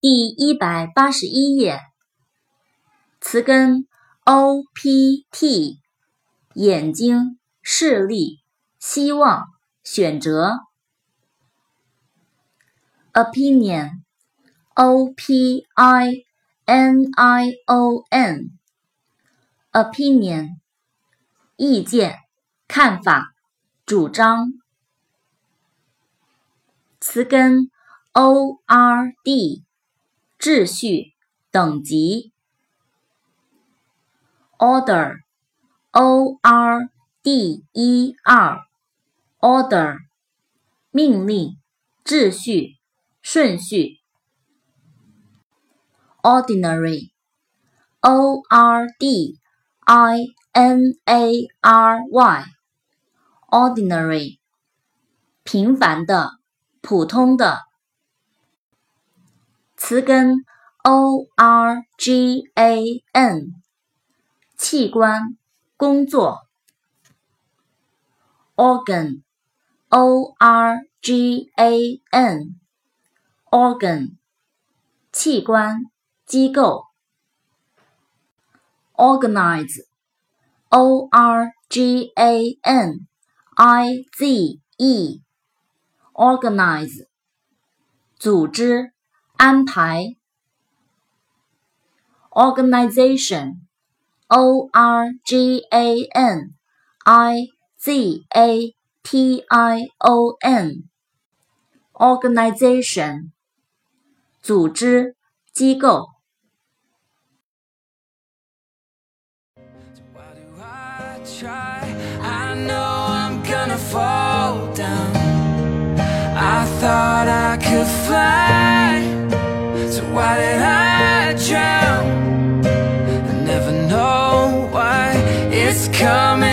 第一百八十一页，词根 o p t，眼睛、视力、希望、选择。opinion，o p i n i o n，opinion，意见、看法、主张。词根 o r d。秩序、等级。order，o r d e r，order，命令、秩序、顺序。ordinary，o r d i n a r y，ordinary，平凡的、普通的。词根 o r g a n，器官、工作。organ，o r g a n，organ，器官、机构。organize，o r g a n i z e，organize，组织。安排，organization，o r g a n i z a t i o n，organization，组织机构。Why did I drown? I never know why it's coming